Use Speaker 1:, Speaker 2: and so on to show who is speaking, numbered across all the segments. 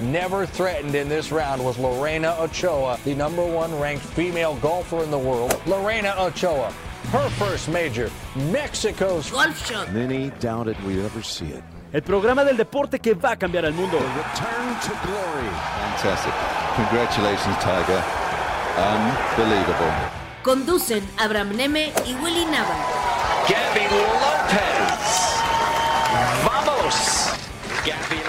Speaker 1: Never threatened in this round was Lorena Ochoa, the number one ranked female golfer in the world. Lorena Ochoa, her first major, Mexico's
Speaker 2: Golf Shot.
Speaker 3: Many doubted we'd ever see it.
Speaker 4: El programa del deporte que va a cambiar el mundo.
Speaker 3: Return to glory. Fantastic. Congratulations, Tiger. Unbelievable.
Speaker 2: Conducen Abraham Neme y Willy Nava.
Speaker 1: Gabby Lopez. Vamos! Gabby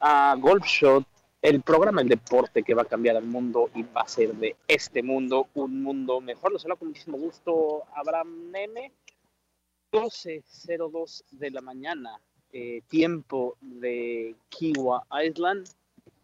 Speaker 5: a Golf Shot, el programa El Deporte que va a cambiar al mundo y va a ser de este mundo un mundo mejor. Lo saludo con muchísimo gusto, Abraham Neme. 12.02 de la mañana, eh, tiempo de Kiwa Island.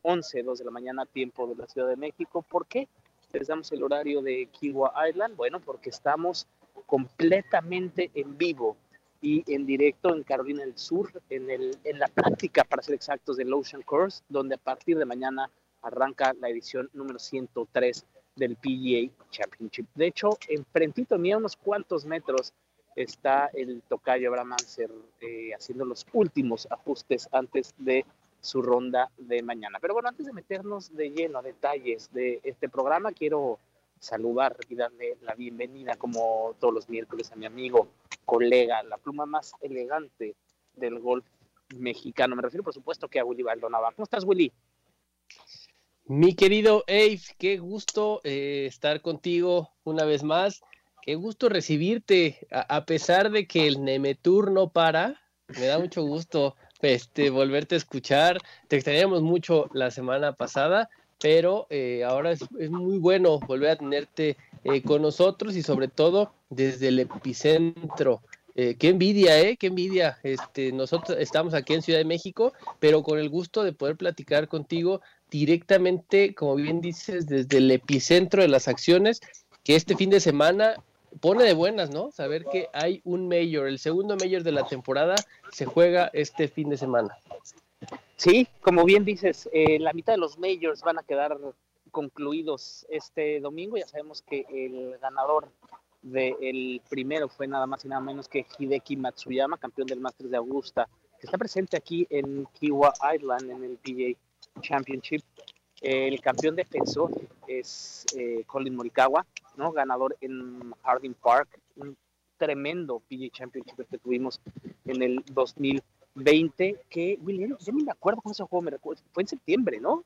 Speaker 5: 11.02 de la mañana, tiempo de la Ciudad de México. ¿Por qué les damos el horario de Kiwa Island? Bueno, porque estamos completamente en vivo y en directo en Carolina del Sur, en, el, en la práctica, para ser exactos, del Ocean Course, donde a partir de mañana arranca la edición número 103 del PGA Championship. De hecho, enfrentito mía, unos cuantos metros, está el tocayo Abraham Anser eh, haciendo los últimos ajustes antes de su ronda de mañana. Pero bueno, antes de meternos de lleno a detalles de este programa, quiero saludar y darle la bienvenida, como todos los miércoles, a mi amigo, colega, la pluma más elegante del golf mexicano. Me refiero, por supuesto, que a Willy Baldonaba. ¿Cómo estás, Willy?
Speaker 6: Mi querido Abe, qué gusto eh, estar contigo una vez más. Qué gusto recibirte, a, a, pesar de que el Nemetour no para. Me da mucho gusto este, volverte a escuchar. Te extrañamos mucho la semana pasada, pero eh, ahora es, muy bueno volver a tenerte eh, con nosotros y sobre todo desde el epicentro. Eh, qué envidia, ¿eh? Qué envidia. Este, nosotros estamos aquí en Ciudad de México, pero con el gusto de poder platicar contigo directamente, como bien dices, desde el epicentro de las acciones, que este fin de semana pone de buenas, ¿no? Saber que hay un mayor, el segundo mayor de la temporada se juega este fin de semana.
Speaker 5: Sí, como bien dices, eh, la mitad de los majors van a quedar concluidos este domingo. Ya sabemos que el ganador del primero fue nada más y nada menos que Hideki Matsuyama, campeón del Masters de Augusta, que está presente aquí en Kiwa Island en el PGA Championship. El campeón defensor es eh, Colin Morikawa, ¿no? ganador en Harding Park, un tremendo PGA Championship que tuvimos en el 2020, que, William, yo ni me acuerdo cómo se jugó, me recuerdo, fue en septiembre, ¿no?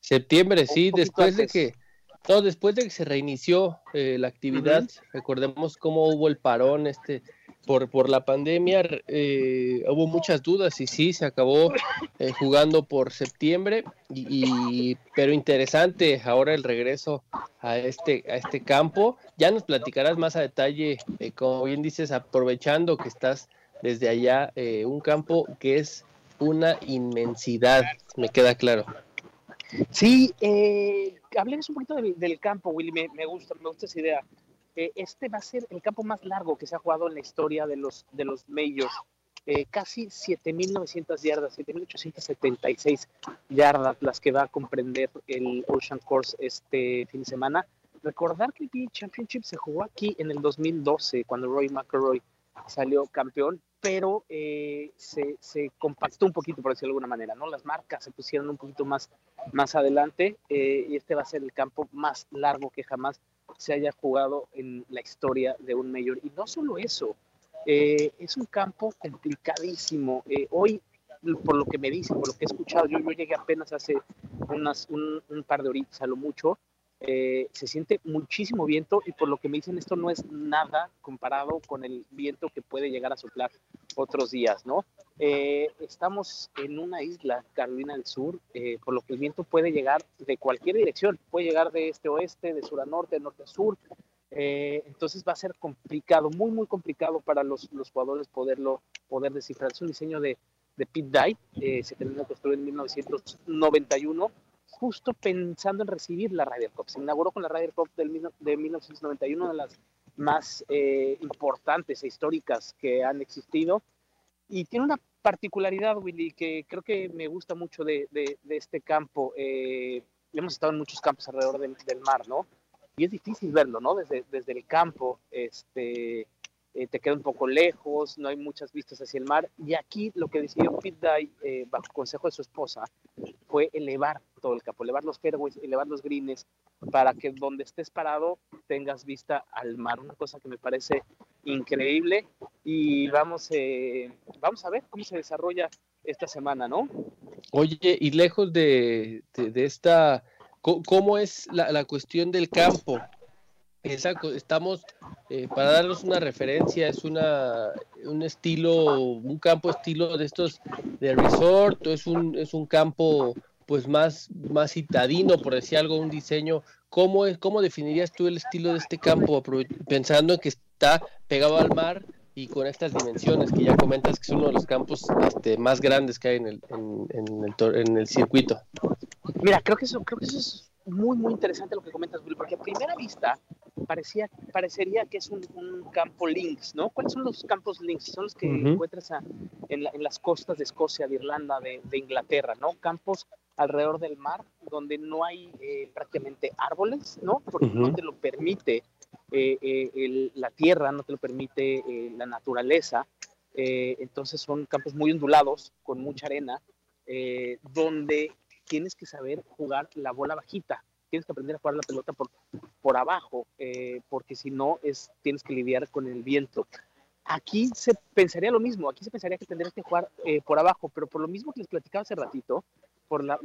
Speaker 6: Septiembre, sí, después de que todo después de que se reinició eh, la actividad, uh -huh. recordemos cómo hubo el parón este por, por la pandemia, eh, hubo muchas dudas y sí, se acabó eh, jugando por septiembre, y, y, pero interesante ahora el regreso a este, a este campo. Ya nos platicarás más a detalle, eh, como bien dices, aprovechando que estás desde allá, eh, un campo que es una inmensidad, me queda claro.
Speaker 5: Sí, eh, hablemos un poquito de, del campo, Willy, me, gusta, me gusta esa idea. Eh, este va a ser el campo más largo que se ha jugado en la historia de los, de los majors. Eh, casi 7.900 yardas, 7.876 yardas las que va a comprender el Ocean Course este fin de semana. Recordar que el PGA Championship se jugó aquí en el 2012, cuando Roy McIlroy salió campeón, pero eh, se, se, compactó un poquito, por decirlo de alguna manera, ¿no? Las marcas se pusieron un poquito más, más adelante eh, y este va a ser el campo más largo que jamás se haya jugado en la historia de un mayor. Y no solo eso, eh, es un campo complicadísimo. Hoy, por lo que me dicen, por lo que he escuchado, yo, yo llegué apenas hace unas, un, un par de horitas a lo mucho, eh, se siente muchísimo viento y por lo que me dicen esto no es nada comparado con el viento que puede llegar a soplar otros días, ¿no? Eh, estamos en una isla, Carolina del Sur, eh, por lo que el viento puede llegar de cualquier dirección, puede llegar de este a oeste, de sur a norte, de norte a sur. Eh, entonces va a ser complicado, muy, muy complicado para los, los jugadores poderlo, poder descifrar. Es un diseño de, de Pete Dye, se terminó construir en 1991, justo pensando en recibir la Ryder Cup. Se inauguró con la Ryder Cup del, de 1991, una de las más importantes e históricas que han existido y tiene una particularidad, Willy, que creo que me gusta mucho de, de, este campo. Eh, hemos estado en muchos campos alrededor del, del, mar, ¿no? Y es difícil verlo, ¿no? Desde, desde el campo, este, eh, te queda un poco lejos, no hay muchas vistas hacia el mar. Y aquí lo que decidió Pete Dye, eh, bajo consejo de su esposa, fue elevar todo el campo, elevar los fairways, elevar los greens, para que donde estés parado tengas vista al mar. Una cosa que me parece increíble. Y vamos, eh, vamos a ver cómo se desarrolla esta semana, ¿no?
Speaker 6: Oye, y lejos de, de, esta, ¿cómo es la, la cuestión del campo? Exacto, estamos, eh, para darnos una referencia, es una, un estilo, un campo estilo de estos de resort, es un, es un campo pues más, más citadino, por decir algo, un diseño. ¿Cómo, es, ¿Cómo definirías tú el estilo de este campo, pensando en que está pegado al mar y con estas dimensiones que ya comentas que es uno de los campos este, más grandes que hay en el, en, en el, en el circuito?
Speaker 5: Mira, creo que eso, creo que eso es muy, muy interesante lo que comentas, Will, porque a primera vista parecía, parecería que es un, campo links, ¿no? ¿Cuáles son los campos links? Son los que encuentras en, las costas de Escocia, de Irlanda, de, Inglaterra, ¿no? Campos alrededor del mar donde no hay eh, prácticamente árboles, ¿no? Porque no te lo permite eh, eh, la tierra, no te lo permite la naturaleza. entonces son campos muy ondulados, con mucha arena, donde tienes que saber jugar la bola bajita, tienes que aprender a jugar la pelota por, por abajo, eh, porque si no, es, tienes que lidiar con el viento. Aquí se pensaría lo mismo, aquí se pensaría que tendrías que jugar eh, por abajo, pero por lo mismo que les platicaba hace ratito, por, la,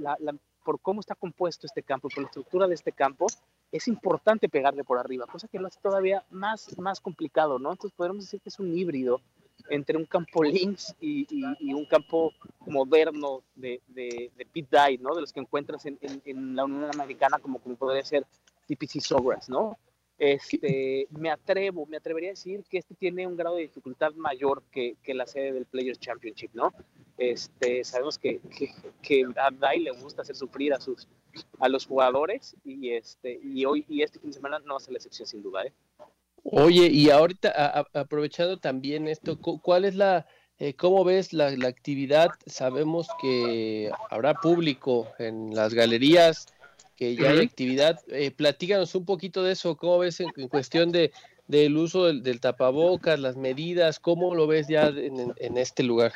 Speaker 5: por cómo está compuesto este campo, por la estructura de este campo, es importante pegarle por arriba, cosa que lo hace todavía más, más complicado, ¿no? Entonces podemos decir que es un híbrido entre un campo links y, un campo moderno de, de, de pit dye, ¿no? De los que encuentras en, en, la Unión Americana, como, como podría ser TPC Sawgrass, ¿no? Este, me atrevo, me atrevería a decir que este tiene un grado de dificultad mayor que, que la sede del Players Championship, ¿no? Este, sabemos que, que, que, a Dai le gusta hacer sufrir a sus a los jugadores y este y hoy y este fin de semana no va a ser la excepción sin duda, ¿eh?
Speaker 6: Oye, y ahorita aprovechando también esto, ¿cuál es la, eh, cómo ves la, actividad? Sabemos que habrá público en las galerías, que ya hay actividad. Eh, platícanos un poquito de eso, ¿cómo ves en, cuestión de del uso del, tapabocas, las medidas, cómo lo ves ya en, este lugar?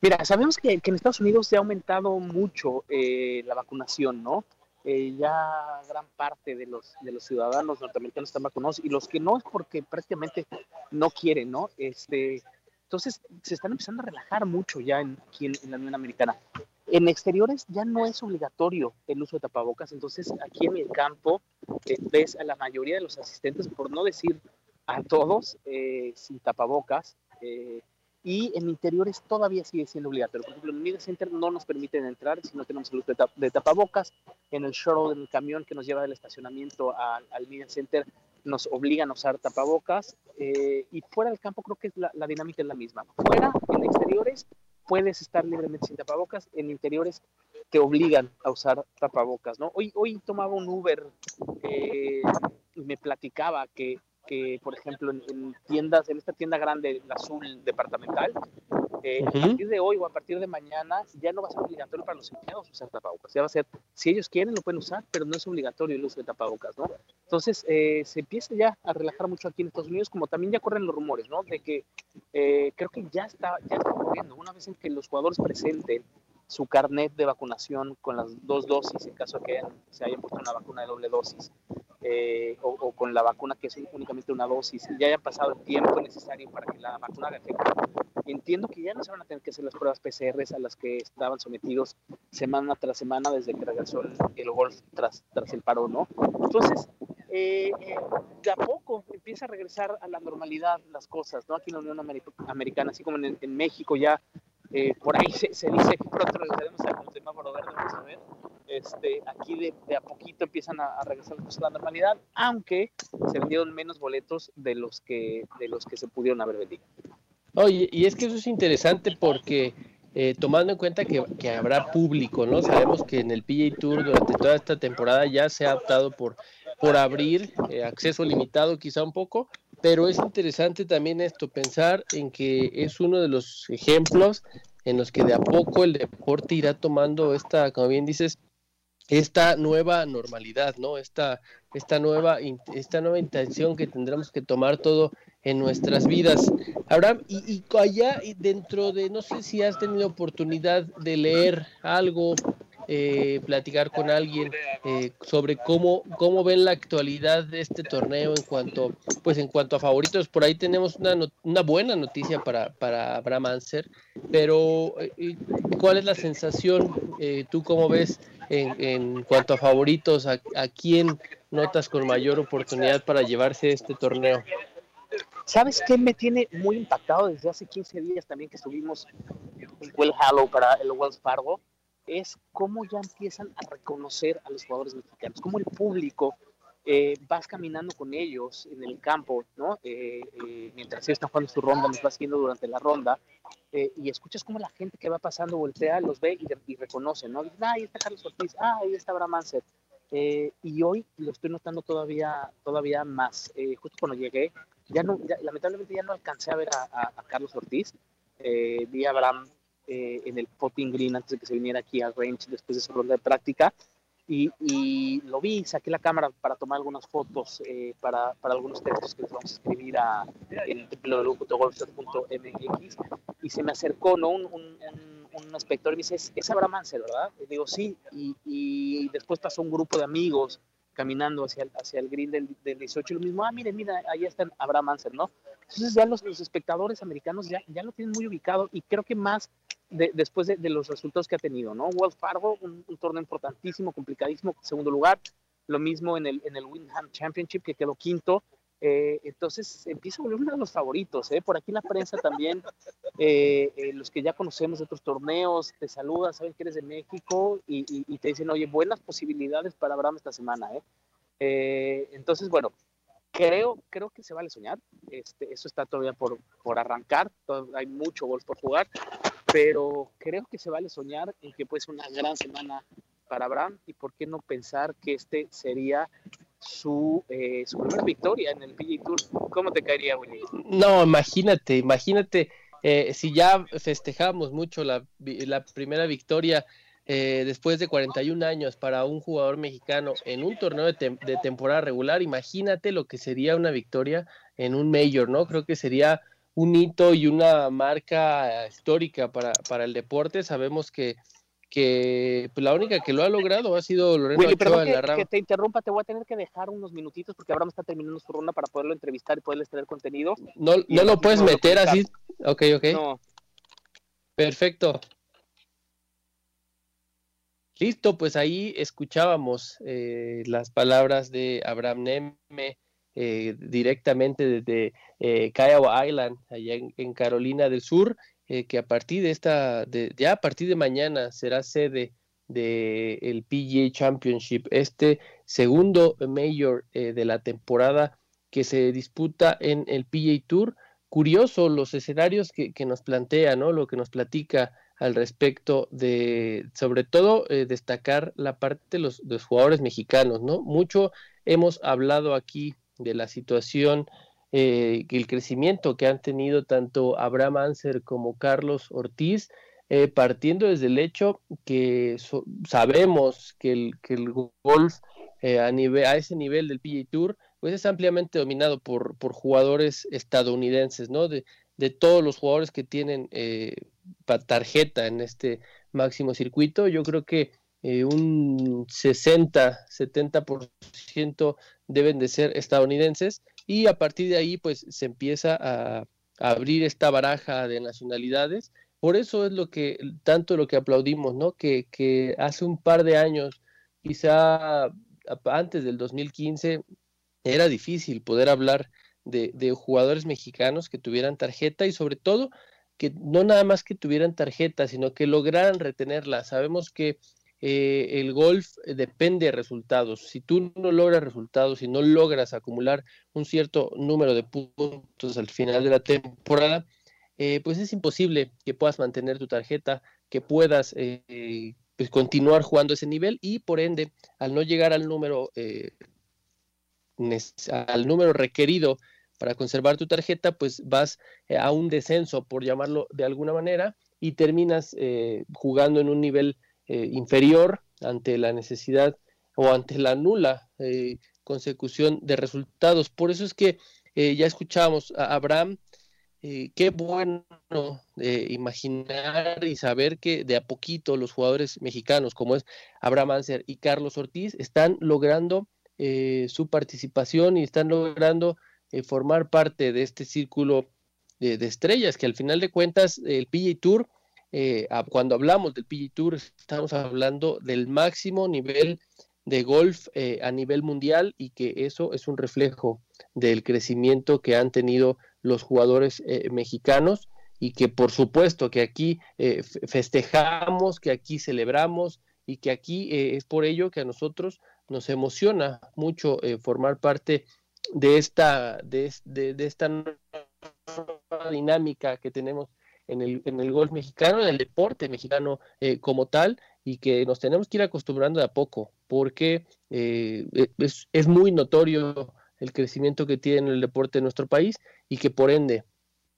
Speaker 5: Mira, sabemos que, en Estados Unidos se ha aumentado mucho eh, la vacunación, ¿no? Eh, ya gran parte de los, de los ciudadanos norteamericanos están vacunados y los que no es porque prácticamente no quieren, ¿no? Este, entonces se están empezando a relajar mucho ya en, aquí en, la Unión Americana. En exteriores ya no es obligatorio el uso de tapabocas, entonces aquí en el campo eh, ves a la mayoría de los asistentes, por no decir a todos, eh, sin tapabocas. Y en interiores todavía sigue siendo obligatorio. Por ejemplo, en Media Center no nos permiten entrar si no tenemos el uso de, tapabocas. En el shuttle, en el camión que nos lleva del estacionamiento al, Media Center, nos obligan a usar tapabocas. Eh, y fuera del campo creo que la, la, dinámica es la misma. Fuera, en exteriores, puedes estar libremente sin tapabocas. En interiores te obligan a usar tapabocas, ¿no? Hoy, hoy tomaba un Uber eh, y me platicaba que que, por ejemplo, en, tiendas, en esta tienda grande, la azul departamental, eh, a partir de hoy o a partir de mañana ya no va a ser obligatorio para los empleados usar tapabocas. Ya va a ser, si ellos quieren, lo pueden usar, pero no es obligatorio el uso de tapabocas, ¿no? Entonces, eh, se empieza ya a relajar mucho aquí en Estados Unidos, como también ya corren los rumores, ¿no? De que eh, creo que ya está, ya está ocurriendo. Una vez en que los jugadores presenten su carnet de vacunación con las dos dosis, en caso de que se hayan puesto una vacuna de doble dosis, eh, o, con la vacuna que es únicamente una dosis, y ya haya pasado el tiempo necesario para que la vacuna haga efecto, entiendo que ya no se van a tener que hacer las pruebas PCR a las que estaban sometidos semana tras semana desde que regresó el, golf tras, tras el paro, ¿no? Entonces, eh, eh, de a poco empieza a regresar a la normalidad las cosas, ¿no? Aquí en la Unión Americana, así como en, México ya Eh, por ahí se, se, dice que pronto regresaremos al semáforo verde, vamos a ver. Este, aquí de, de a poquito empiezan a, a regresar a la normalidad, aunque se vendieron menos boletos de los que, de los que se pudieron haber vendido.
Speaker 6: Oye, y es que eso es interesante porque eh, tomando en cuenta que, que, habrá público, ¿no? Sabemos que en el PGA Tour durante toda esta temporada ya se ha optado por, por abrir eh, acceso limitado quizá un poco, pero es interesante también esto, pensar en que es uno de los ejemplos en los que de a poco el deporte irá tomando esta, como bien dices, esta nueva normalidad, ¿no? Esta, esta, nueva, esta nueva intención que tendremos que tomar todo en nuestras vidas. Abraham, y, y allá dentro de, no sé si has tenido oportunidad de leer algo, eh, platicar con alguien eh, sobre cómo, cómo ven la actualidad de este torneo en cuanto, pues en cuanto a favoritos. Por ahí tenemos una, una buena noticia para, para Abraham Anser, pero eh, ¿cuál es la sensación? ¿Tú cómo ves en, en cuanto a favoritos? ¿A, ¿A quién notas con mayor oportunidad para llevarse este torneo?
Speaker 5: ¿Sabes qué me tiene muy impactado desde hace 15 días también que estuvimos en Well Hallow para el Wells Fargo? Es cómo ya empiezan a reconocer a los jugadores mexicanos, cómo el público eh, vas caminando con ellos en el campo, ¿no? Eh, eh, mientras ellos están jugando su ronda, los vas siguiendo durante la ronda, y escuchas cómo la gente que va pasando voltea, los ve y, reconoce, ¿no? Ah, ahí está Carlos Ortiz, ah, ahí está Abraham Manser. Y hoy lo estoy notando todavía, todavía más. Justo cuando llegué, ya no, ya, lamentablemente ya no alcancé a ver a, a, Carlos Ortiz. Vi a Abraham en el potting green antes de que se viniera aquí al range después de esa ronda de práctica. Y, y, lo vi, saqué la cámara para tomar algunas fotos para, para, algunos textos que les vamos a escribir a, en www.golfshot.mx y se me acercó ¿no? un, un, un un inspector y me dice, es, es Abraham Ansel, ¿verdad? Y digo, sí, y, y, después pasó un grupo de amigos caminando hacia el, hacia el green del, del 18 y lo mismo, ah, miren, mira, ahí está Abraham Ansel, ¿no? Entonces ya los, los espectadores americanos ya, ya, lo tienen muy ubicado y creo que más de, después de, de, los resultados que ha tenido, ¿no? Wells Fargo, un, un, torneo importantísimo, complicadísimo, segundo lugar, lo mismo en el, en el Windham Championship, que quedó quinto, eh, entonces empieza a volver uno de los favoritos. ¿eh? Por aquí la prensa también, eh, eh, los que ya conocemos de otros torneos, te saludan, saben que eres de México y, y, y te dicen, oye, buenas posibilidades para Abraham esta semana. ¿eh? eh entonces, bueno, creo, creo que se vale soñar. Este, eso está todavía por, por arrancar, hay mucho golf por jugar, pero creo que se vale soñar en que puede ser una gran semana para Abraham y por qué no pensar que este sería su, eh, su primera victoria en el PGA Tour. ¿Cómo te caería?
Speaker 6: No, imagínate, imagínate, eh, si ya festejamos mucho la, la primera victoria eh, después de 41 años para un jugador mexicano en un torneo de, te de, temporada regular, imagínate lo que sería una victoria en un Major, ¿no? Creo que sería un hito y una marca histórica para, para el deporte. Sabemos que que pues, la única que lo ha logrado ha sido Lorena
Speaker 5: Willy,
Speaker 6: Ochoa
Speaker 5: que,
Speaker 6: en la rama.
Speaker 5: que te interrumpa, te voy a tener que dejar unos minutitos porque Abraham está terminando su ronda para poderlo entrevistar y poderles traer contenido.
Speaker 6: No, no lo puedes meter así. Ok, ok. No. Perfecto. Listo, pues ahí escuchábamos eh, las palabras de Abraham Neme eh, directamente desde eh, Kiowa Island, allá en, Carolina del Sur eh, que a partir de esta, de, ya a partir de mañana será sede del el PGA Championship, este segundo mayor eh, de la temporada que se disputa en el PGA Tour. Curioso los escenarios que, que nos plantea, ¿no? Lo que nos platica al respecto de, sobre todo, eh, destacar la parte de los, jugadores mexicanos, ¿no? Mucho hemos hablado aquí de la situación eh, el crecimiento que han tenido tanto Abraham Anser como Carlos Ortiz, eh, partiendo desde el hecho que so sabemos que el, que el golf eh, a, nivel, a ese nivel del PGA Tour pues es ampliamente dominado por, por jugadores estadounidenses, ¿no? De, de todos los jugadores que tienen eh, tarjeta en este máximo circuito, yo creo que eh, un 60, 70% deben de ser estadounidenses y a partir de ahí pues se empieza a, abrir esta baraja de nacionalidades. Por eso es lo que, tanto lo que aplaudimos, ¿no? Que, que hace un par de años, quizá antes del 2015, era difícil poder hablar de, de jugadores mexicanos que tuvieran tarjeta y sobre todo que no nada más que tuvieran tarjeta, sino que lograran retenerla. Sabemos que eh, el golf depende de resultados. Si tú no logras resultados, si no logras acumular un cierto número de puntos al final de la temporada, eh, pues es imposible que puedas mantener tu tarjeta, que puedas eh, pues continuar jugando ese nivel y por ende, al no llegar al número, al número requerido para conservar tu tarjeta, pues vas a un descenso, por llamarlo de alguna manera, y terminas jugando en un nivel eh, inferior ante la necesidad o ante la nula eh, consecución de resultados. Por eso es que eh, ya escuchamos a Abraham, qué bueno imaginar y saber que de a poquito los jugadores mexicanos como es Abraham Anser y Carlos Ortiz están logrando su participación y están logrando formar parte de este círculo de, de, estrellas que al final de cuentas el PGA Tour eh, cuando hablamos del PG Tour, estamos hablando del máximo nivel de golf eh, a nivel mundial y que eso es un reflejo del crecimiento que han tenido los jugadores eh, mexicanos y que por supuesto que aquí festejamos, que aquí celebramos y que aquí es por ello que a nosotros nos emociona mucho formar parte de esta, de, de esta dinámica que tenemos en el, en el golf mexicano, en el deporte mexicano eh, como tal, y que nos tenemos que ir acostumbrando de a poco, porque eh, e, es, es, muy notorio el crecimiento que tiene el deporte en nuestro país y que por ende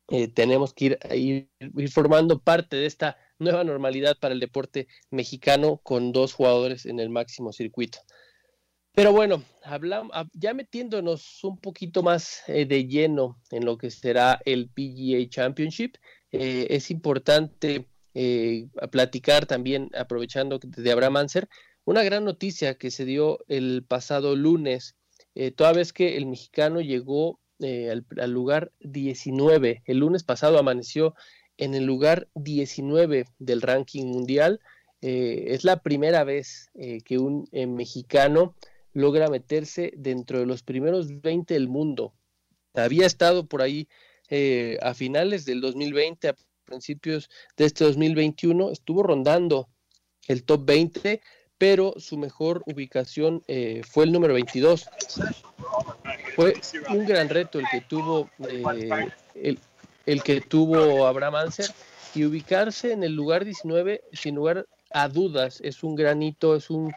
Speaker 6: eh, tenemos que ir, ir, formando parte de esta nueva normalidad para el deporte mexicano con dos jugadores en el máximo circuito. Pero bueno, hablamos, ya metiéndonos un poquito más de lleno en lo que será el PGA Championship, eh, es importante eh, platicar también, aprovechando de Abraham Anser, una gran noticia que se dio el pasado lunes, eh, toda vez que el mexicano llegó al, al, lugar 19, el lunes pasado amaneció en el lugar 19 del ranking mundial, es la primera vez que un mexicano logra meterse dentro de los primeros 20 del mundo. Había estado por ahí eh, a finales del 2020, a principios de este 2021, estuvo rondando el top 20, pero su mejor ubicación eh, fue el número 22. Fue un gran reto el que tuvo eh, el, el, que tuvo Abraham Anser y ubicarse en el lugar 19 sin lugar a dudas es un granito, es un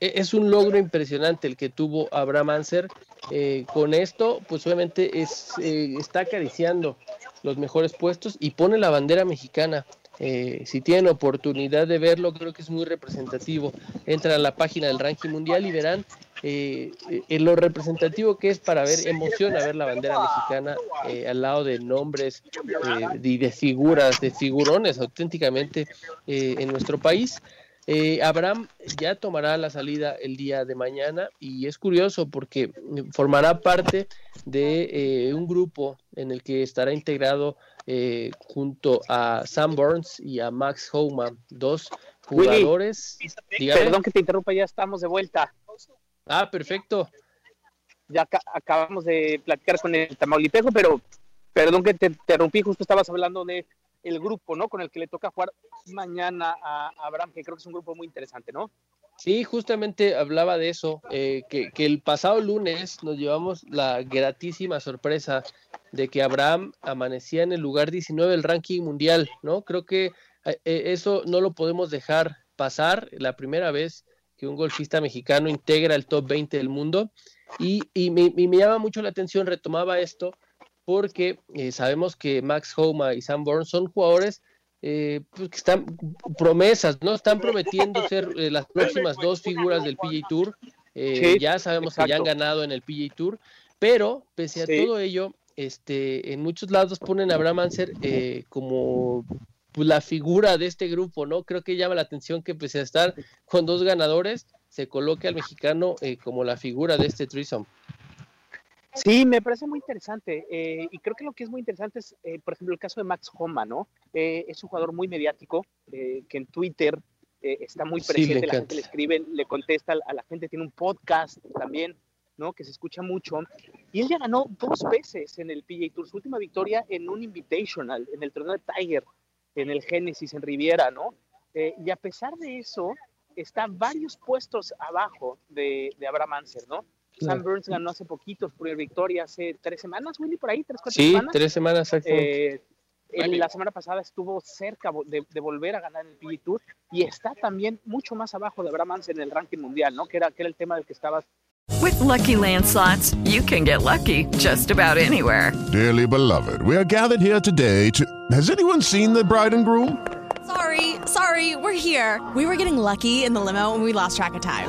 Speaker 6: es, un logro impresionante el que tuvo Abraham Anser. Eh, con esto, pues obviamente eh, está acariciando los mejores puestos y pone la bandera mexicana. Eh, si tienen oportunidad de verlo, creo que es muy representativo. Entran a la página del ranking mundial y verán en lo representativo que es para ver, emociona ver la bandera mexicana al lado de nombres y de figuras, de figurones auténticamente en nuestro país. Eh, Abraham ya tomará la salida el día de mañana y es curioso porque formará parte de eh, un grupo en el que estará integrado eh, junto a Sam Burns y a Max Homa, dos jugadores.
Speaker 5: perdón que te interrumpa, ya estamos de vuelta.
Speaker 6: Ah, perfecto.
Speaker 5: Ya acabamos de platicar con el Tamaulipejo, pero perdón que te interrumpí, justo estabas hablando de el grupo, ¿no? Con el que le toca jugar mañana a Abraham, que creo que es un grupo muy interesante, ¿no?
Speaker 6: Sí, justamente hablaba de eso, eh, que, el pasado lunes nos llevamos la gratísima sorpresa de que Abraham amanecía en el lugar 19 del ranking mundial, ¿no? Creo que eh, eh, eso no lo podemos dejar pasar, la primera vez que un golfista mexicano integra el top 20 del mundo, y, y, me, y me llama mucho la atención, retomaba esto, porque eh, sabemos que Max Homa y Sam Bourne son jugadores eh, pues, que están promesas, ¿no? Están prometiendo ser eh, las próximas dos figuras del PGA Tour. ya sabemos que ya han ganado en el PGA Tour, pero pese a todo ello, este, en muchos lados ponen a Abraham Anser como pues, la figura de este grupo, ¿no? Creo que llama la atención que pese a estar con dos ganadores, se coloque al mexicano como la figura de este threesome.
Speaker 5: Sí, me parece muy interesante. Eh, y creo que lo que es muy interesante es, eh, por ejemplo, el caso de Max Homa, ¿no? Eh, es un jugador muy mediático, que en Twitter está muy presente, la gente le escribe, le contesta, a la gente tiene un podcast también. ¿no? Que se escucha mucho. Y él ya ganó dos veces en el PGA Tour, su última victoria en un Invitational, en el torneo de Tiger, en el Genesis, en Riviera, ¿no? Eh, y a pesar de eso, está varios puestos abajo de, de Abraham Anser, ¿no? Sam Burns ganó hace poquito por victoria, hace tres semanas, Willy, por ahí, tres, cuatro
Speaker 6: sí,
Speaker 5: semanas.
Speaker 6: Sí, tres semanas,
Speaker 5: eh, la semana pasada estuvo cerca de, de, volver a ganar el PGA Tour y está también mucho más abajo de Abraham en el ranking mundial, ¿no? Que era, que era el tema del que estabas
Speaker 7: With lucky landslots, you can get lucky just about anywhere.
Speaker 8: Dearly beloved, we are gathered here today to. Has anyone seen the bride and groom?
Speaker 9: Sorry, sorry, we're here. We were getting lucky in the limo and we lost track of time.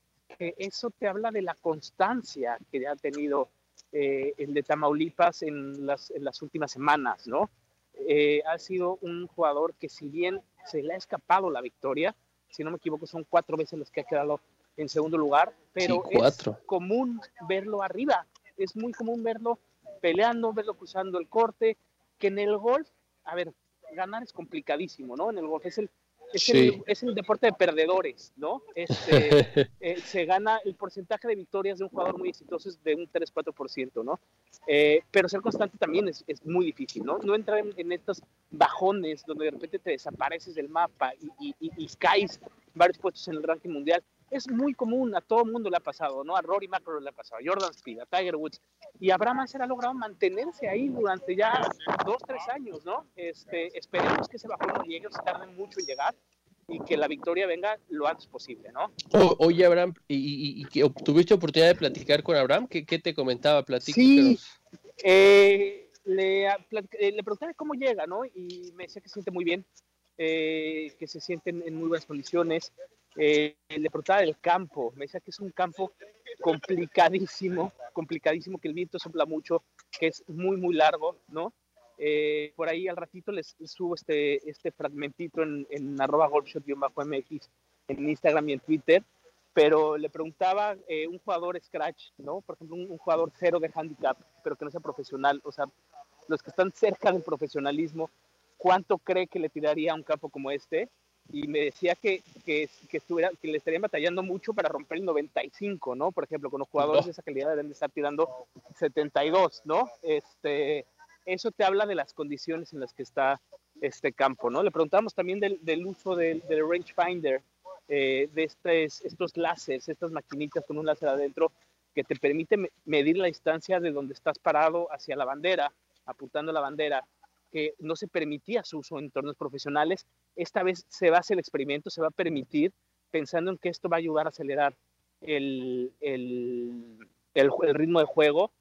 Speaker 5: que eso te habla de la constancia que ha tenido eh, el de Tamaulipas en las, en las últimas semanas, ¿no? Eh, ha sido un jugador que si bien se le ha escapado la victoria, si no me equivoco son cuatro veces las que ha quedado en segundo lugar, pero
Speaker 6: sí,
Speaker 5: es común verlo arriba, es muy común verlo peleando, verlo cruzando el corte, que en el golf, a ver, ganar es complicadísimo, ¿no? En el golf es el es, sí. el, es, el, deporte de perdedores, ¿no? Este, eh, se gana el porcentaje de victorias de un jugador muy exitoso es de un 3-4%, ¿no? Eh, pero ser constante también es, es, muy difícil, ¿no? No entrar en, en, estos bajones donde de repente te desapareces del mapa y, y, y, y caes varios puestos en el ranking mundial. Es muy común, a todo mundo le ha pasado, ¿no? A Rory McIlroy le ha pasado, a Jordan Speed, a Tiger Woods. Y Abraham Anser ha logrado mantenerse ahí durante ya dos, tres años, ¿no? Este, esperemos que ese bajón no llegue, se tarde mucho en llegar y que la victoria venga lo antes posible, ¿no?
Speaker 6: Oye, Abraham, ¿y, y, y, tuviste oportunidad de platicar con Abraham? ¿Qué, qué te comentaba?
Speaker 5: Platícanos. Sí, eh, le, le pregunté cómo llega, ¿no? Y me decía que se siente muy bien, eh, que se siente en, en muy buenas condiciones. Eh, le preguntaba del campo, me decía que es un campo complicadísimo, complicadísimo, que el viento sopla mucho, que es muy, muy largo, ¿no? Eh, por ahí al ratito les, subo este, este fragmentito en, en arroba golfshot-mx en Instagram y en Twitter, pero le preguntaba eh, un jugador scratch, ¿no? Por ejemplo, un, un, jugador cero de handicap, pero que no sea profesional, o sea, los que están cerca del profesionalismo, ¿cuánto cree que le tiraría a un campo como este? Y me decía que, que, que, estuviera, que le estarían batallando mucho para romper el 95, ¿no? Por ejemplo, con los jugadores de esa calidad deben de estar tirando 72, ¿no? Este, eso te habla de las condiciones en las que está este campo, ¿no? Le preguntamos también del, del uso del, del rangefinder, eh, de estos, estos láseres, estas maquinitas con un láser adentro que te permite medir la distancia de donde estás parado hacia la bandera, apuntando la bandera, que no se permitía su uso en entornos profesionales. Esta vez se va a hacer el experimento, se va a permitir, pensando en que esto va a ayudar a acelerar el, el, el, ritmo de juego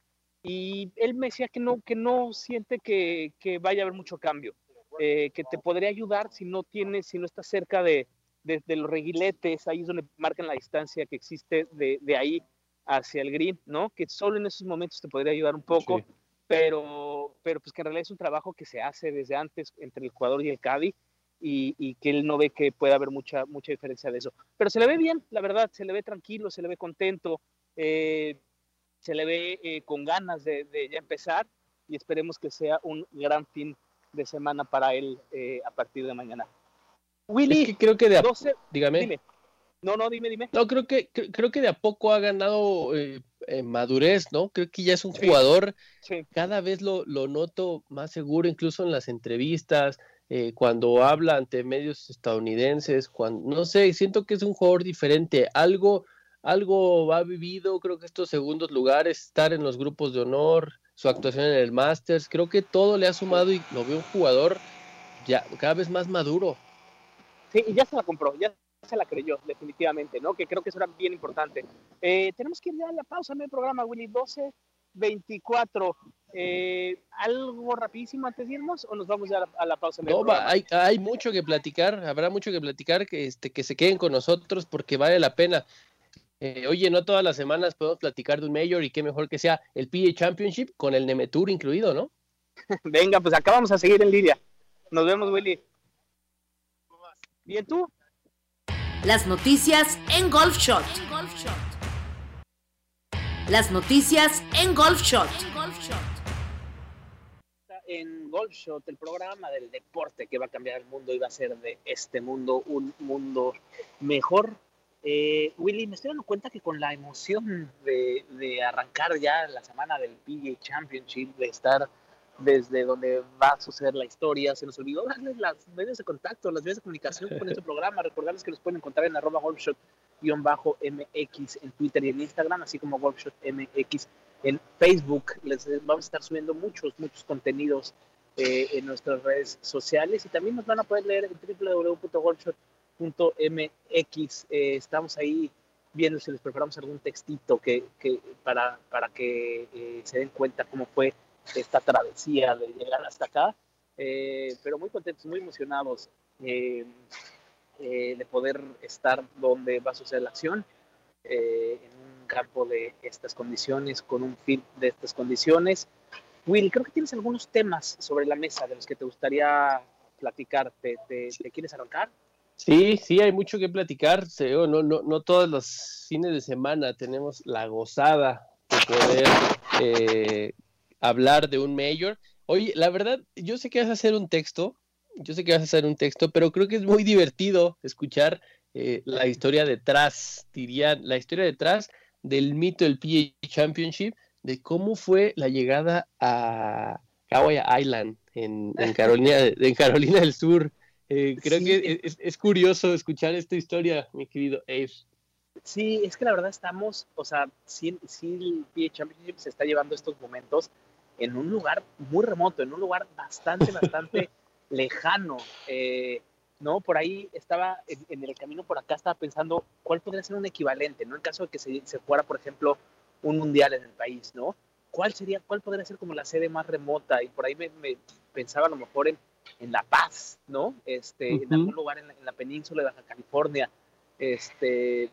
Speaker 5: y él me decía que no, que no siente que, que vaya a haber mucho cambio, eh, que te podría ayudar si no tienes, si no estás cerca de, de, de, los reguiletes, ahí es donde marcan la distancia que existe de, de, ahí hacia el green, ¿no? Que solo en esos momentos te podría ayudar un poco. Pero, pero pues que en realidad es un trabajo que se hace desde antes entre el jugador y el caddy y, y, que él no ve que pueda haber mucha, mucha diferencia de eso. Pero se le ve bien, la verdad, se le ve tranquilo, se le ve contento. Eh, se le ve eh, con ganas de, de, ya empezar y esperemos que sea un gran fin de semana para él eh, a partir de mañana.
Speaker 6: Willy, es que creo que de a, 12, dígame.
Speaker 5: Dime. No, no, dime, dime.
Speaker 6: No, creo que creo que de a poco ha ganado eh, madurez, ¿no? Creo que ya es un sí. jugador. Sí. Cada vez lo, lo, noto más seguro, incluso en las entrevistas, eh, cuando habla ante medios estadounidenses, cuando no sé, siento que es un jugador diferente. Algo algo ha vivido, creo que estos segundos lugares, estar en los grupos de honor, su actuación en el Masters, creo que todo le ha sumado y lo veo un jugador ya cada vez más maduro.
Speaker 5: Sí, y ya se la compró, ya se la creyó, definitivamente, ¿no? Que creo que eso era bien importante. Eh, tenemos que ir ya a la pausa en el programa, Willy, 12, 24. Eh, ¿Algo rapidísimo antes de irnos o nos vamos ya a la, a la pausa? En el
Speaker 6: No,
Speaker 5: programa?
Speaker 6: va, hay, hay mucho que platicar, habrá mucho que platicar, que, este, que se queden con nosotros porque vale la pena. Eh, oye, no todas las semanas podemos platicar de un Major y qué mejor que sea el PGA Championship con el Nemetour incluido, ¿no?
Speaker 5: Venga, pues acá vamos a seguir en línea. Nos vemos, Willy. Bien, tú.
Speaker 2: Las noticias en Golf Shot. Las noticias en Golf Shot.
Speaker 5: En Golf Shot, el programa del deporte que va a cambiar el mundo y va a hacer de este mundo un mundo mejor. Eh, Willy, me estoy dando cuenta que con la emoción de, de arrancar ya la semana del PGA Championship, de estar desde donde va a suceder la historia, se nos olvidó darles las medios de contacto, las vías de comunicación con este programa, recordarles que los pueden encontrar en arroba golfshot-mx en Twitter y en Instagram, así como golfshot-mx en Facebook. Les vamos a estar subiendo muchos, muchos contenidos eh, en nuestras redes sociales y también nos van a poder leer en www.golfshot.mx. Eh, estamos ahí viendo si les preparamos algún textito que, que para, para que eh, se den cuenta cómo fue esta travesía de llegar hasta acá, eh, pero muy contentos, muy emocionados eh, eh, de poder estar donde va a suceder la acción, eh, en un campo de estas condiciones, con un fit de estas condiciones. Will, creo que tienes algunos temas sobre la mesa de los que te gustaría platicar. ¿Te, te, te quieres arrancar?
Speaker 6: Sí, sí, hay mucho que platicar. No, no, no todos los fines de semana tenemos la gozada de poder eh, hablar de un mayor. Oye, la verdad, yo sé que vas a hacer un texto, yo sé que vas a hacer un texto, pero creo que es muy divertido escuchar eh, la historia detrás, diría, la historia detrás del mito del PGA Championship, de cómo fue la llegada a Hawaii Island en, en Carolina, en Carolina del Sur. Eh, creo
Speaker 5: Sí.
Speaker 6: que es, es curioso escuchar esta historia, mi querido Abe.
Speaker 5: Sí, es que la verdad estamos, o sea, sí, sí el PGA Championship se está llevando estos momentos en un lugar muy remoto, en un lugar bastante, bastante lejano. eh, ¿no? Por ahí estaba, en, en el camino por acá, estaba pensando cuál podría ser un equivalente, ¿no? En caso de que se, se fuera, por ejemplo, un mundial en el país, ¿no? ¿Cuál sería, cuál podría ser como la sede más remota? Y por ahí me, me pensaba a lo mejor en, en La Paz, ¿no? Este, En algún lugar en la, en la península de Baja California. Este,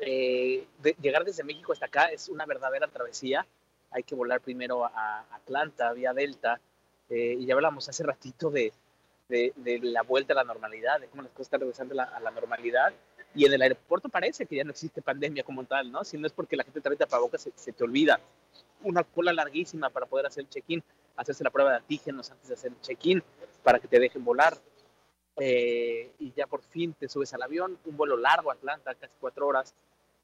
Speaker 5: eh, de- llegar desde México hasta acá es una verdadera travesía. Hay que volar primero a Atlanta, vía Delta. eh, y ya hablamos hace ratito de, de, de la vuelta a la normalidad, de cómo las cosas están regresando a la, a la normalidad. Y en el aeropuerto parece que ya no existe pandemia como tal, ¿no? Si no es porque la gente trae tapabocas, se, se te olvida. Una cola larguísima para poder hacer el check-in, hacerse la prueba de antígenos antes de hacer el check-in, para que te dejen volar. Eh, y ya por fin te subes al avión, un vuelo largo a Atlanta, casi cuatro horas,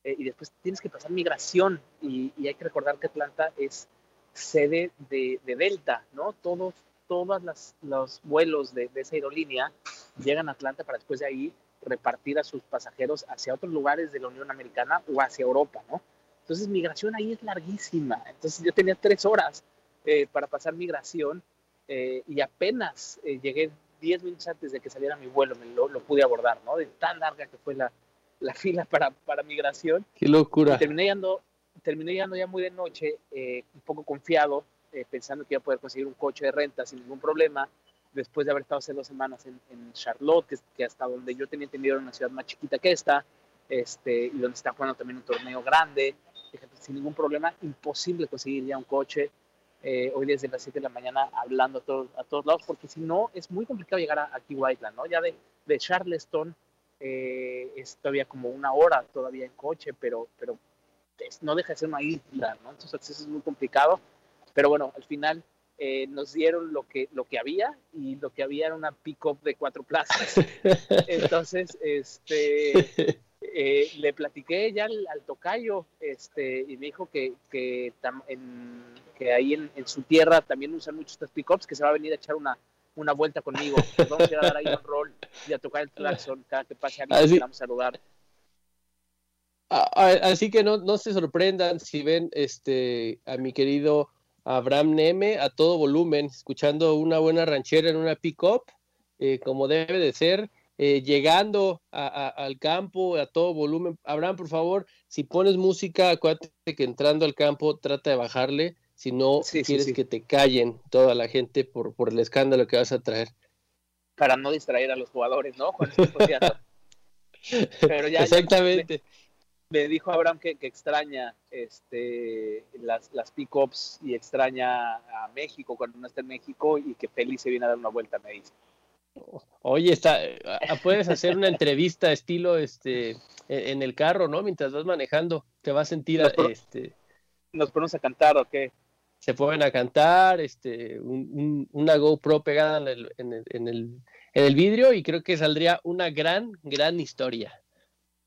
Speaker 5: eh, y después tienes que pasar migración. Y, hay que recordar que Atlanta es sede de, de Delta, ¿no? Todos, todos los vuelos de, esa aerolínea llegan a Atlanta para después de ahí repartir a sus pasajeros hacia otros lugares de la Unión Americana o hacia Europa, ¿no? Entonces, migración ahí es larguísima. Entonces, yo tenía tres horas eh, para pasar migración eh, y apenas llegué 10 minutos antes de que saliera mi vuelo, me lo, lo pude abordar, ¿no? De tan larga que fue la, la fila para, para migración.
Speaker 6: Qué locura.
Speaker 5: Y terminé llegando, terminé llegando ya muy de noche, eh, un poco confiado, eh, pensando que iba a poder conseguir un coche de renta sin ningún problema, después de haber estado hace dos semanas en, en Charlotte, que, hasta donde yo tenía entendido era una ciudad más chiquita que esta, este, y donde está jugando también un torneo grande, pues, sin ningún problema, imposible conseguir ya un coche. eh, hoy desde las 7 de la mañana hablando a, todos a todos lados, porque si no es muy complicado llegar a, aquí Whiteland, ¿no? Ya de, de Charleston eh, es todavía como una hora todavía en coche, pero, pero es- no deja de ser una isla, ¿no? Entonces el acceso es muy complicado, pero bueno, al final eh, nos dieron lo que, lo que había y lo que había era una pick-up de cuatro plazas. Entonces, este, eh, le platiqué ya al, al tocayo este, y me dijo que, que, tam- en- que ahí en, en su tierra también usan mucho estas pick-ups, que se va a venir a echar una, una vuelta conmigo. Nos vamos a ir a dar ahí un rol y a tocar el claxon cada que pase alguien,
Speaker 6: Así-
Speaker 5: vamos a saludar.
Speaker 6: A- a- Así que no, no se sorprendan si ven este a mi querido Abraham Neme a todo volumen, escuchando una buena ranchera en una pick-up, eh, como debe de ser. eh, llegando al campo a todo volumen. Abraham, por favor, si pones música, acuérdate que entrando al campo trata de bajarle, si no quieres que te callen toda la gente por, por el escándalo que vas a traer.
Speaker 5: Para no distraer a los jugadores, ¿no?
Speaker 6: Pero ya, Exactamente.
Speaker 5: me, dijo Abraham que, que extraña este, las, las pick-ups y extraña a México cuando no está en México y que feliz se viene a dar una vuelta, me dice.
Speaker 6: Oye, está, puedes hacer una entrevista estilo este en el carro, ¿no? Mientras vas manejando, te vas a sentir
Speaker 5: nos
Speaker 6: este.
Speaker 5: ¿Nos ponemos a cantar o qué?
Speaker 6: Se pueden a cantar, este, una GoPro pegada en el, en, el, en, el, vidrio y creo que saldría una gran, gran historia.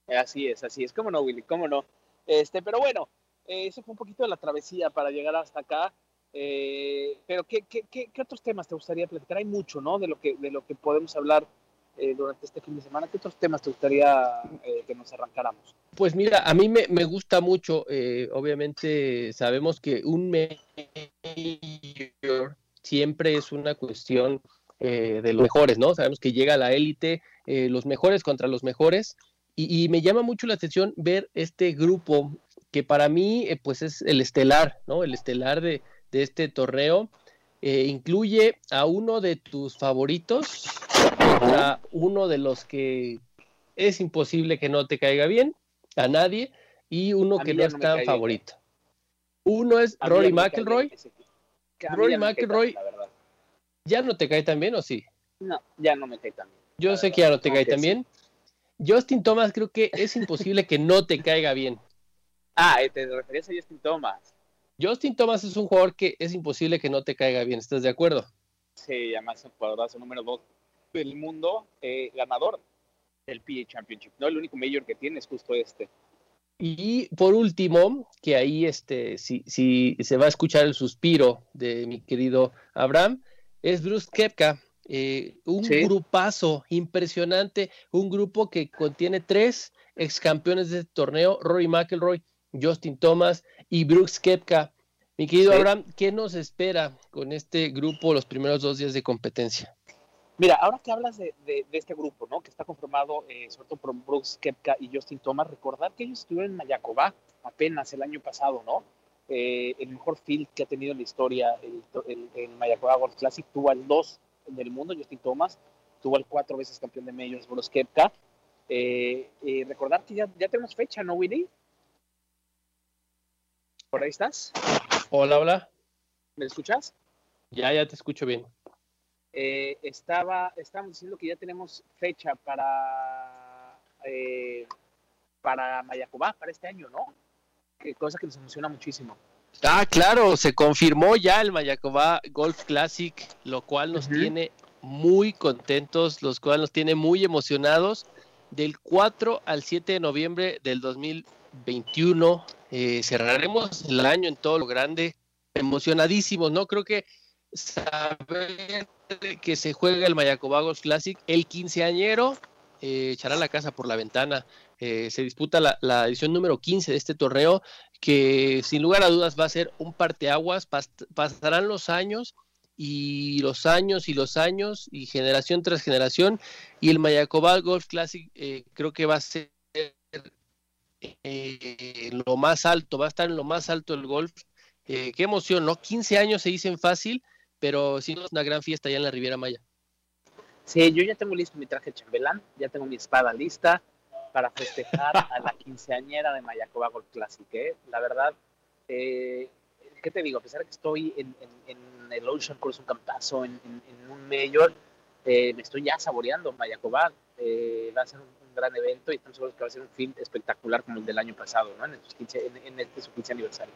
Speaker 5: Así es, así es, cómo no, Willy, cómo no. Este, pero bueno, eh, eso fue un poquito de la travesía para llegar hasta acá. Eh, pero ¿qué, qué, qué, otros temas te gustaría platicar? Hay mucho, ¿no? De lo que, de lo que podemos hablar eh, durante este fin de semana. ¿Qué otros temas te gustaría eh, que nos arrancáramos?
Speaker 6: Pues mira, a mí me, me gusta mucho, obviamente sabemos que un mayor siempre es una cuestión de los mejores, ¿no? Sabemos que llega la élite, los mejores contra los mejores, y, y, me llama mucho la atención ver este grupo que para mí pues es el estelar, ¿no? El estelar de, de este torneo. Eh, incluye a uno de tus favoritos a uno de los que es imposible que no te caiga bien, a nadie, y uno que no es tan favorito. Uno es Rory McIlroy. Rory McIlroy, ¿ya no te cae tan bien o sí?
Speaker 5: No, ya no me cae tan bien.
Speaker 6: Yo sé que ya no te cae tan bien. Justin Thomas creo que es imposible que no te caiga bien.
Speaker 5: Ah, te referías a Justin Thomas.
Speaker 6: Justin Thomas es un jugador que es imposible que no te caiga bien, ¿estás de acuerdo?
Speaker 5: Sí, además es un jugadorazo número dos del mundo, eh, ganador del PA Championship. No, el único mayor que tiene es justo este.
Speaker 6: Y por último, que ahí este, si, si se va a escuchar el suspiro de mi querido Abraham, es Bruce Kepka, eh, un grupazo impresionante, un grupo que contiene tres ex campeones de este torneo, Rory McIlroy, Justin Thomas y Brooks Kepka. Mi querido Abraham, ¿qué nos espera con este grupo los primeros dos días de competencia?
Speaker 5: Mira, ahora que hablas de, este grupo, ¿no? Que está conformado eh, sobre todo por Brooks Kepka y Justin Thomas, recordar que ellos estuvieron en Mayacobá apenas el año pasado, ¿no? Eh, el mejor field que ha tenido en la historia, el, el, Mayacobá Golf Classic, tuvo al dos del mundo, Justin Thomas, tuvo al cuatro veces campeón de medios, Brooks Kepka. Eh, recordar que ya, ya tenemos fecha, ¿no, Willy? ¿Por ahí estás?
Speaker 6: Hola, hola.
Speaker 5: ¿Me escuchas?
Speaker 6: Ya, ya te escucho bien.
Speaker 5: Eh, estaba, estábamos diciendo que ya tenemos fecha para, eh, para Mayacobá, para este año, ¿no? Que cosa que nos emociona muchísimo.
Speaker 6: Ah, claro, se confirmó ya el Mayacobá Golf Classic, lo cual nos tiene muy contentos, los cuales nos tiene muy emocionados. Del 4 al 7 de noviembre del 2021 eh, cerraremos el año en todo lo grande, emocionadísimos, ¿no? Creo que saber que se juega el Mayacobagos Classic, el quinceañero eh, echará la casa por la ventana. Eh, se disputa la, edición número 15 de este torneo, que sin lugar a dudas va a ser un parteaguas. pasarán los años y los años y los años y generación tras generación. Y el Mayacobal Golf Classic creo que va a ser eh, lo más alto, va a estar en lo más alto el golf. Eh, qué emoción, ¿no? 15 años se dicen fácil, pero sí es una gran fiesta allá en la Riviera Maya.
Speaker 5: Sí, yo ya tengo listo mi traje chambelán, ya tengo mi espada lista para festejar a la quinceañera de Mayacoba Golf Classic. ¿eh? La verdad, eh, ¿qué te digo? A pesar de que estoy en, el Ocean Course, un campazo, en, un mayor, me estoy ya saboreando Mayacoba. va a ser un gran evento y estamos seguros que va a ser un film espectacular como el del año pasado, ¿no? En, en, este su 15 aniversario.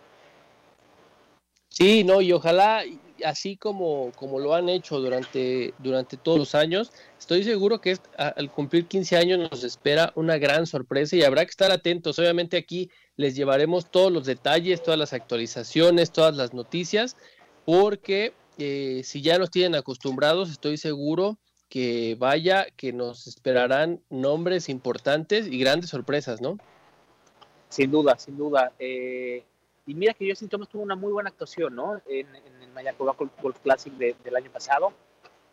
Speaker 6: Sí, no, y ojalá, así como, como lo han hecho durante, durante todos los años, estoy seguro que al cumplir 15 años nos espera una gran sorpresa y habrá que estar atentos. Obviamente aquí les llevaremos todos los detalles, todas las actualizaciones, todas las noticias, porque eh, si ya nos tienen acostumbrados, estoy seguro que vaya, que nos esperarán nombres importantes y grandes sorpresas, ¿no?
Speaker 5: Sin duda, sin duda. Eh, y mira que Justin Thomas tuvo una muy buena actuación, ¿no? En, Mayacoba Golf Classic del año pasado.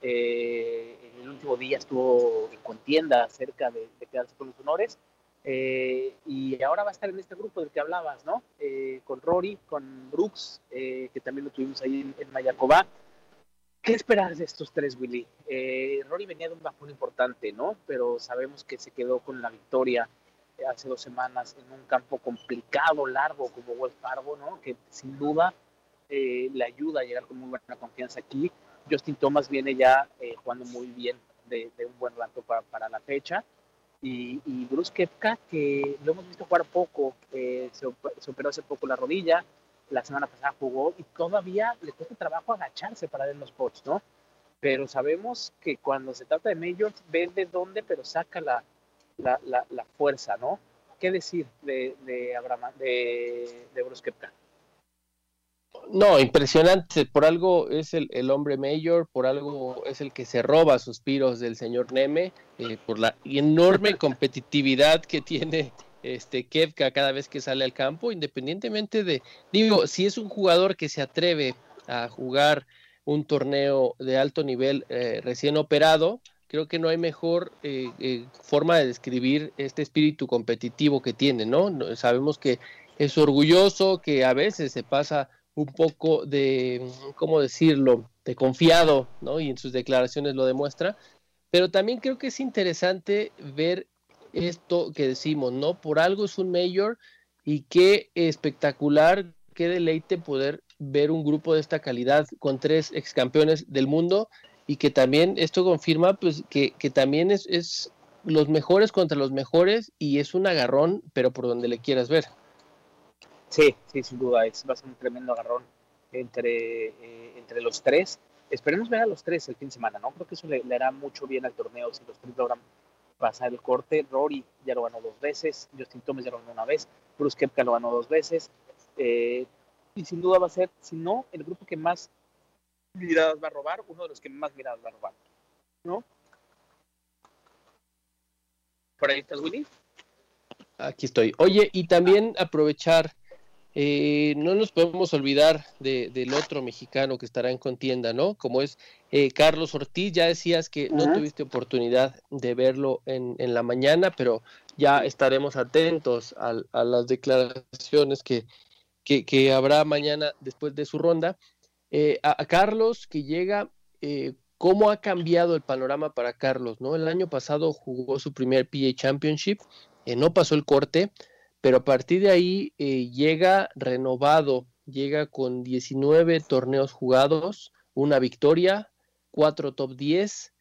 Speaker 5: Eh, en el último día estuvo en contienda cerca de, quedarse con los honores. Eh, y ahora va a estar en este grupo del que hablabas, ¿no? Eh, con Rory, con Brooks, que también lo tuvimos ahí en, en. ¿Qué esperar de estos tres, Willy? Rory venía de un bajón importante, ¿no? Pero sabemos que se quedó con la victoria hace dos semanas en un campo complicado, largo como Wells Fargo, ¿no? Que sin duda le ayuda a llegar con muy buena confianza aquí. Justin Thomas viene ya eh, jugando muy bien de, un buen rato para, la fecha. Y, Bruce Kepka, que lo hemos visto jugar poco, eh, se, operó hace poco la rodilla, la semana pasada jugó y todavía le cuesta trabajo agacharse para ver los pots, ¿no? Pero sabemos que cuando se trata de majors, ve de dónde, pero saca la, la, la, fuerza, ¿no? ¿Qué decir de, de, Abraham, de, de Bruce Kepka?
Speaker 6: No, impresionante. Por algo es el, hombre mayor, por algo es el que se roba suspiros del señor Neme, eh, por la enorme competitividad que tiene este Kevka cada vez que sale al campo, independientemente de, digo, si es un jugador que se atreve a jugar un torneo de alto nivel eh, recién operado, creo que no hay mejor eh, forma de describir este espíritu competitivo que tiene, ¿no? Sabemos que es orgulloso, que a veces se pasa un poco de, ¿cómo decirlo?, de confiado, ¿no? Y en sus declaraciones lo demuestra. Pero también creo que es interesante ver esto que decimos, ¿no? Por algo es un mayor y qué espectacular, qué deleite poder ver un grupo de esta calidad con tres ex campeones del mundo y que también esto confirma pues que, que también es, es los mejores contra los mejores y es un agarrón, pero por donde le quieras ver.
Speaker 5: Sí, sí, sin duda, es, va a ser un tremendo agarrón entre, eh, entre los tres. Esperemos ver a los tres el fin de semana, ¿no? Creo que eso le, hará mucho bien al torneo si los tres logran pasar el corte. Rory ya lo ganó dos veces, Justin Thomas ya lo ganó una vez, Bruce Kepka lo ganó dos veces. Eh, y sin duda va a ser, si no, el grupo que más miradas va a robar, uno de los que más miradas va a robar, ¿no? ¿Por ahí estás, Willy?
Speaker 6: Aquí estoy. Oye, y también aprovechar eh, no nos podemos olvidar del otro mexicano que estará en contienda, ¿no? Como es eh, Carlos Ortiz. Ya decías que no tuviste oportunidad de verlo en, la mañana, pero ya estaremos atentos a, las declaraciones que, que, habrá mañana después de su ronda. Eh, a, Carlos que llega, ¿cómo ha cambiado el panorama para Carlos? ¿no? El año pasado jugó su primer PA Championship, no pasó el corte pero a partir de ahí eh, llega renovado, llega con 19 torneos jugados, una victoria, cuatro top 10.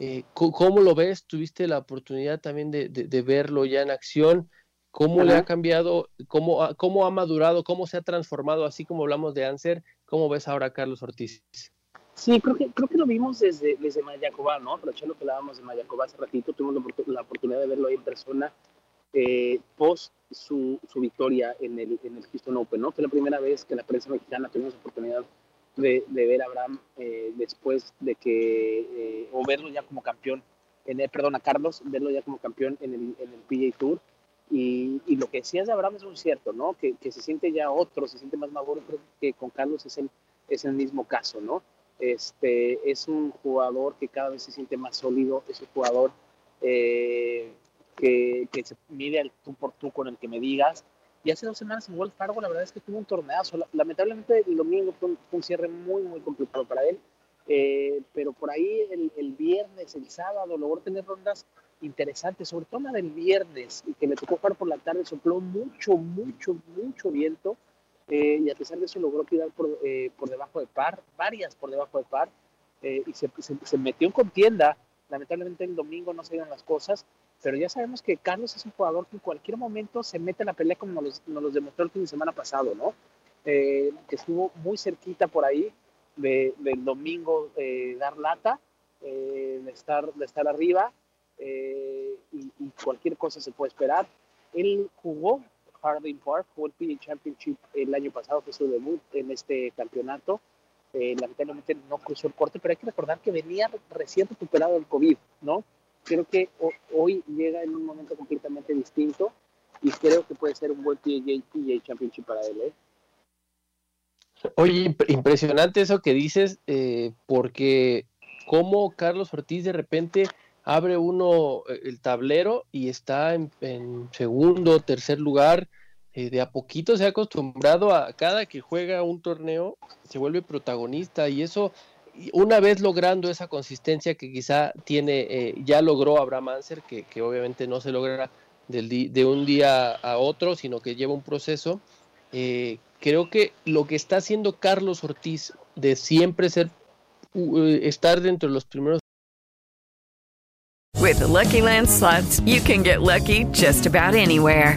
Speaker 6: Eh, ¿Cómo lo ves? ¿Tuviste la oportunidad también de, verlo ya en acción? ¿Cómo le ha cambiado? Cómo ha, ¿Cómo ha madurado? ¿Cómo se ha transformado? Así como hablamos de Anser, ¿cómo ves ahora a Carlos Ortiz?
Speaker 5: Sí, creo que, creo que lo vimos desde, desde Mayacoba, ¿no? Aprovechando que hablábamos de Mayacoba hace ratito, tuvimos la, oportunidad de verlo ahí en persona eh, post su, su, victoria en el, en el Houston Open, ¿no? Fue la primera vez que la prensa mexicana tuvimos oportunidad de, de ver a Abraham eh, después de que, eh, o verlo ya como campeón, en el, perdón, a Carlos, verlo ya como campeón en el, en el PGA Tour. Y, y, lo que decías de Abraham es muy cierto, ¿no? Que, que, se siente ya otro, se siente más maduro, creo que con Carlos es el, es el mismo caso, ¿no? Este, es un jugador que cada vez se siente más sólido, es un jugador eh, que, se mide tú por tú con el que me digas. Y hace dos semanas en Wells Fargo la verdad es que tuvo un torneazo. Lamentablemente el domingo fue un, cierre muy, muy complicado para él. Eh, pero por ahí el, el, viernes, el sábado, logró tener rondas interesantes, sobre todo la del viernes, que me tocó jugar por la tarde, sopló mucho, mucho, mucho viento. Eh, y a pesar de eso logró tirar por, eh, por debajo de par, varias por debajo de par, y se, se, se, metió en contienda. Lamentablemente el domingo no se dieron las cosas, pero ya sabemos que Carlos es un jugador que en cualquier momento se mete en la pelea como nos, lo demostró el fin de semana pasado, ¿no? Eh, que estuvo muy cerquita por ahí de, del domingo eh, dar lata, eh, de, estar, de estar arriba y, cualquier cosa se puede esperar. Él jugó Harding Park, jugó el PGA Championship el año pasado, fue su debut en este campeonato. lamentablemente no cruzó el corte, pero hay que recordar que venía recién recuperado del COVID, ¿no? Creo que hoy llega en un momento completamente distinto y creo que puede ser un buen PGA, Championship para él. ¿eh?
Speaker 6: Oye, impresionante eso que dices, eh, porque cómo Carlos Ortiz de repente abre uno eh, el tablero y está en, segundo, tercer lugar. Eh, de a poquito se ha acostumbrado a cada que juega un torneo, se vuelve protagonista y eso, una vez logrando esa consistencia que quizá tiene, eh, ya logró Abraham Anser, que, que obviamente no se logra de un día a otro, sino que lleva un proceso. creo que lo que está haciendo Carlos Ortiz de siempre ser estar dentro de los primeros
Speaker 7: With the Lucky Land slots, you can get lucky just about anywhere.